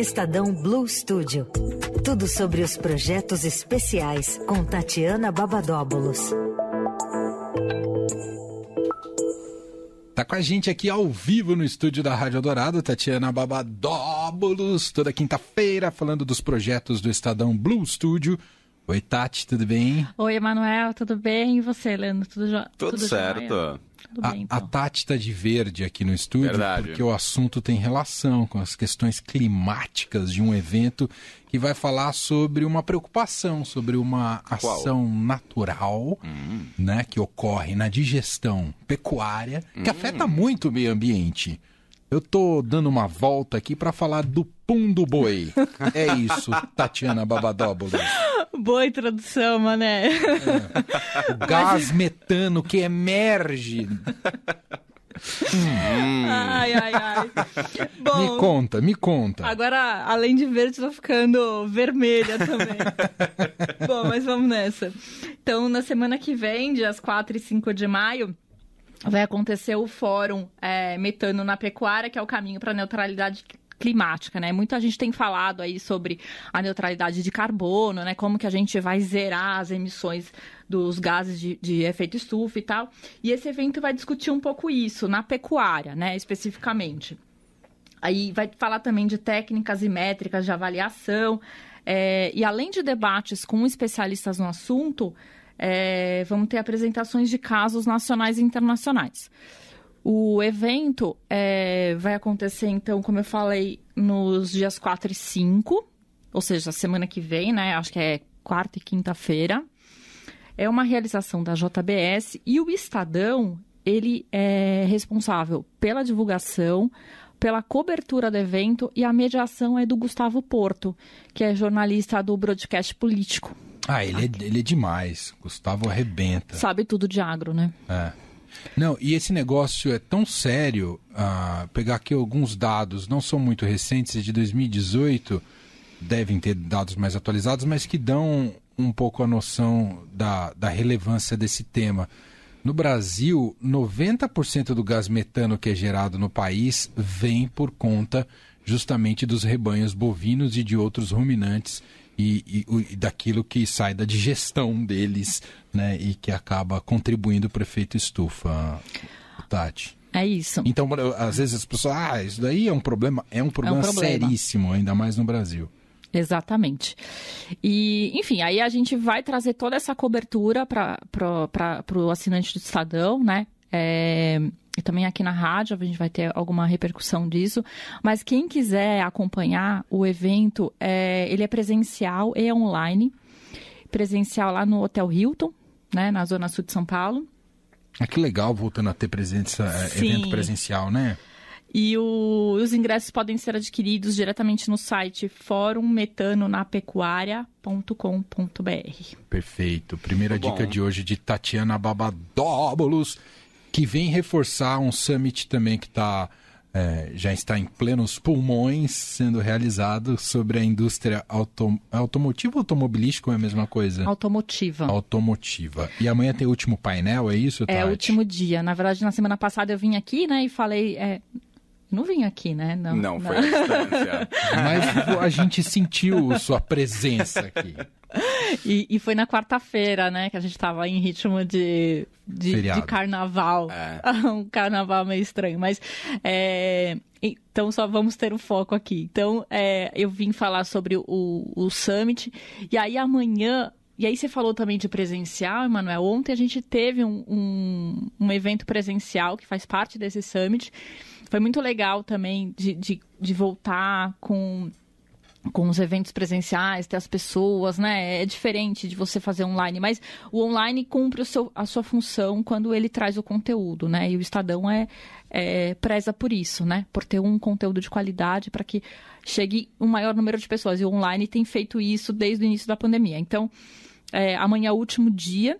Estadão Blue Studio. Tudo sobre os projetos especiais com Tatiana Babadóbulos. Tá com a gente aqui ao vivo no estúdio da Rádio Dourado, Tatiana Babadóbulos, toda quinta-feira, falando dos projetos do Estadão Blue Studio. Oi, Tati, tudo bem? Oi, Emanuel, tudo bem? E você, Leandro? Tudo, jo... tudo, tudo certo. Tudo a, bem, então. a Tati tá de verde aqui no estúdio Verdade. porque o assunto tem relação com as questões climáticas de um evento que vai falar sobre uma preocupação, sobre uma ação natural Hum. né, que ocorre na digestão pecuária, que Hum. afeta muito o meio ambiente. Eu tô dando uma volta aqui para falar do pum do boi. É isso, Tatiana Babadóbulos. Boa introdução, mané. O gás metano que emerge. Ai, ai, ai. Bom, Me conta, me conta. agora, além de verde, tô ficando vermelha também. Bom, mas vamos nessa. Então, na semana que vem, dias 4 e 5 de maio, vai acontecer o Fórum é, Metano na Pecuária, que é o caminho para a neutralidade climática, né? Muita gente tem falado aí sobre a neutralidade de carbono, né? Como que a gente vai zerar as emissões dos gases de, de efeito estufa e tal. E esse evento vai discutir um pouco isso, na pecuária, né? Especificamente. Aí vai falar também de técnicas e métricas de avaliação. é, e além de debates com especialistas no assunto, é, vamos ter apresentações de casos nacionais e internacionais. O evento é, vai acontecer, então, como eu falei, nos dias 4 e 5, ou seja, semana que vem, né? Acho que é quarta e quinta-feira. É uma realização da JBS e o Estadão, ele é responsável pela divulgação, pela cobertura do evento e a mediação é do Gustavo Porto, que é jornalista do broadcast político. Ah, ele é, ele é demais. Gustavo arrebenta. Sabe tudo de agro, né? É. Não, e esse negócio é tão sério. ah, pegar aqui alguns dados, não são muito recentes, é de 2018, devem ter dados mais atualizados, mas que dão um pouco a noção da, da relevância desse tema. No Brasil, 90% do gás metano que é gerado no país vem por conta justamente dos rebanhos bovinos e de outros ruminantes e, e e daquilo que sai da digestão deles, né? E que acaba contribuindo para o efeito estufa, Tati. É isso. Então, às vezes as pessoas, ah, isso daí é um problema, é um problema, problema. seríssimo, ainda mais no Brasil. Exatamente. E, enfim, aí a gente vai trazer toda essa cobertura para o assinante do Estadão, né? É, e também aqui na rádio a gente vai ter alguma repercussão disso. Mas quem quiser acompanhar o evento, é, ele é presencial e online. Presencial lá no Hotel Hilton, né? Na Zona Sul de São Paulo. Ah, que legal voltando a ter presença, Sim. evento presencial, né? E o- os ingressos podem ser adquiridos diretamente no site forummetanonapecuaria.com.br. Perfeito. Primeira Muito dica bom. de hoje de Tatiana Babadóbulos, que vem reforçar um summit também que tá, eh, já está em plenos pulmões sendo realizado sobre a indústria autom automotiva ou automobilística ou é a mesma coisa? Automotiva. Automotiva. E amanhã tem o último painel, é isso, É Tati? o último dia. Na verdade, na semana passada eu vim aqui, né, e falei. é, Não vim aqui, né? Não, Não, foi a distância. Mas a gente sentiu sua presença aqui. E, e foi na quarta-feira, né, que a gente tava em ritmo de, de, de carnaval. É. um carnaval meio estranho. Mas. é, então, só vamos ter o foco aqui. Então, é, eu vim falar sobre o, o Summit. E aí, amanhã. E aí, você falou também de presencial, Emanuel. Ontem a gente teve um, um, um evento presencial que faz parte desse Summit. Foi muito legal também de, de, de voltar com com os eventos presenciais, ter as pessoas, né? É diferente de você fazer online, mas o online cumpre o seu, a sua função quando ele traz o conteúdo, né? E o Estadão é, é preza por isso, né? Por ter um conteúdo de qualidade para que chegue um maior número de pessoas. E o online tem feito isso desde o início da pandemia. Então, é, amanhã é o último dia.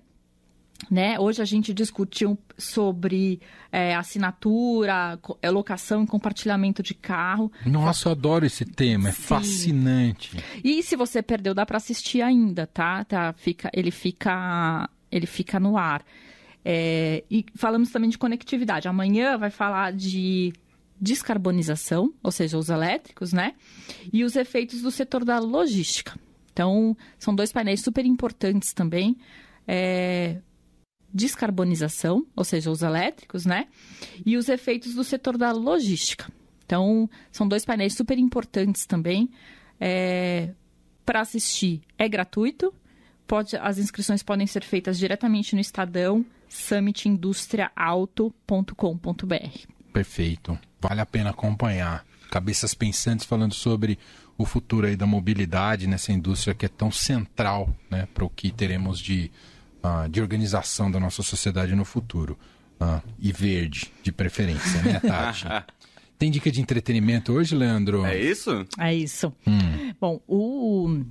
Né? Hoje a gente discutiu sobre é, assinatura, é, locação e compartilhamento de carro. Nossa, eu adoro esse tema, é Sim. fascinante. E se você perdeu, dá para assistir ainda, tá? tá fica, ele, fica, ele fica no ar. É, e falamos também de conectividade. Amanhã vai falar de descarbonização, ou seja, os elétricos, né? E os efeitos do setor da logística. Então, são dois painéis super importantes também. É, descarbonização, ou seja, os elétricos, né? E os efeitos do setor da logística. Então, são dois painéis super importantes também. É, Para assistir é gratuito. Pode, as inscrições podem ser feitas diretamente no Estadão summitindustriaauto.com.br. Perfeito. Vale a pena acompanhar. Cabeças pensantes falando sobre o futuro aí da mobilidade nessa indústria que é tão central né, para o que teremos de, uh, de organização da nossa sociedade no futuro. Uh, e verde, de preferência, né, Tati? Tem dica de entretenimento hoje, Leandro? É isso? É isso. Hum. Bom, o,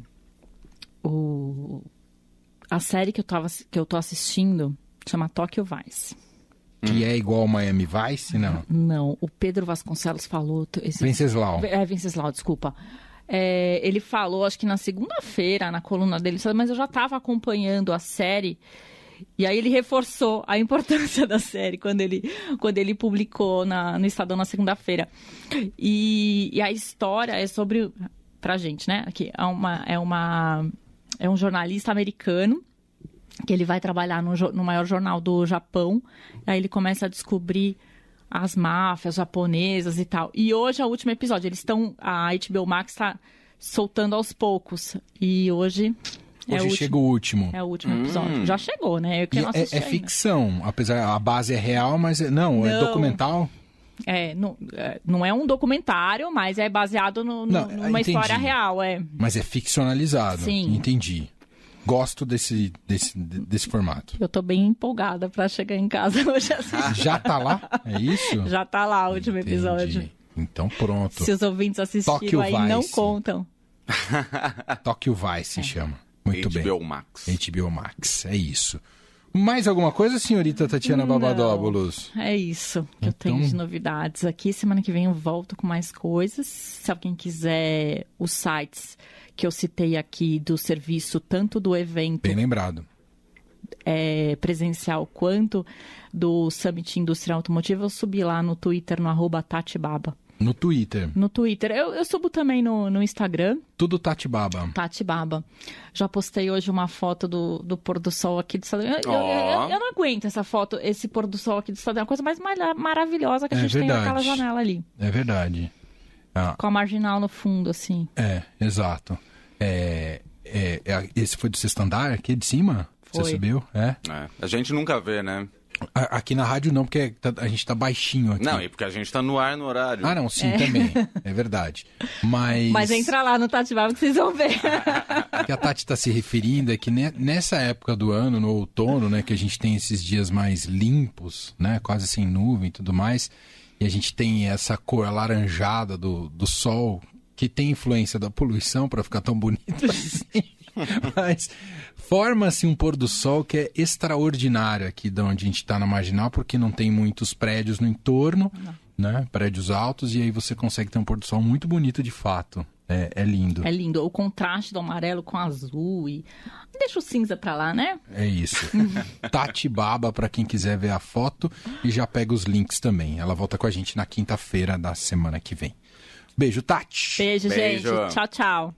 o, a série que eu, tava, que eu tô assistindo chama Tokyo Vice. Que é igual ao Miami Vice? Não. Não, o Pedro Vasconcelos falou. Esse, Venceslau. É, Venceslau, desculpa. É, ele falou, acho que na segunda-feira, na coluna dele, mas eu já estava acompanhando a série. E aí ele reforçou a importância da série quando ele, quando ele publicou na, no Estadão na segunda-feira. E, e, a história é sobre. Pra gente, né? Aqui, é, uma, é, uma, é um jornalista americano que ele vai trabalhar no, no maior jornal do Japão. Aí ele começa a descobrir as máfias japonesas e tal. E hoje é o último episódio. Eles estão. A HBO Max está soltando aos poucos. E hoje. Hoje é chega o último. É o último episódio. Hum. Já chegou, né? Eu que não é, é ficção, apesar a base é real, mas é, não, não, é documental. É não, não é um documentário, mas é baseado no, no, não, numa entendi. história real, é. Mas é ficcionalizado. Sim. Entendi gosto desse, desse, desse formato. Eu tô bem empolgada para chegar em casa hoje assistir. Já tá lá? É isso? Já tá lá o último Entendi. episódio. Então pronto. Se os ouvintes assistiram aí, Vice. não contam. Tóquio Vice se chama. Muito HBO bem. HBO Max. HBO Max, é isso. Mais alguma coisa, senhorita Tatiana Não, Babadóbulos? É isso que eu Então- tenho de novidades aqui. Semana que vem eu volto com mais coisas. Se alguém quiser os sites que eu citei aqui do serviço, tanto do evento Bem lembrado. é, presencial quanto do Summit Industrial Automotiva, eu subi lá no Twitter, no arroba Tatibaba. No Twitter, No Twitter. Eu, eu subo também no, no Instagram, tudo Tati Baba. Tati Baba. Já postei hoje uma foto do, do pôr do sol aqui do Estadão. Eu, eu- Ó. eu- eu não aguento essa foto, esse pôr do sol aqui do Estadão. É a coisa mais mara- maravilhosa que a É gente tem verdade. naquela janela ali. É verdade. Ah, Com a marginal no fundo, assim. é, exato. É, é, é, esse foi do sexto andar aqui de cima? Você Foi. subiu? É. É. A gente nunca vê, né? A- Aqui na rádio não, porque tá- a gente tá baixinho aqui. Não, e porque a gente tá no ar no horário. Ah, não, sim, também. É verdade. Mas, Mas entra lá no Tati Baba que vocês vão ver. o que a Tati está se referindo é que ne- nessa época do ano, no outono, né, que a gente tem esses dias mais limpos, né, quase sem nuvem e tudo mais, e a gente tem essa cor alaranjada do, do sol, que tem influência da poluição para ficar tão bonito assim. Mas forma-se um pôr do sol que é extraordinário aqui de onde a gente está na marginal, porque não tem muitos prédios no entorno, né? Prédios altos, e aí você consegue ter um pôr do sol muito bonito de fato. É, é lindo. É lindo. O contraste do amarelo com azul e... Deixa o cinza pra lá, né? É isso. Tati Baba, para quem quiser ver a foto, e já pega os links também. Ela volta com a gente na quinta-feira da semana que vem. Beijo, Tati! Beijo, Beijo. gente. Tchau, tchau.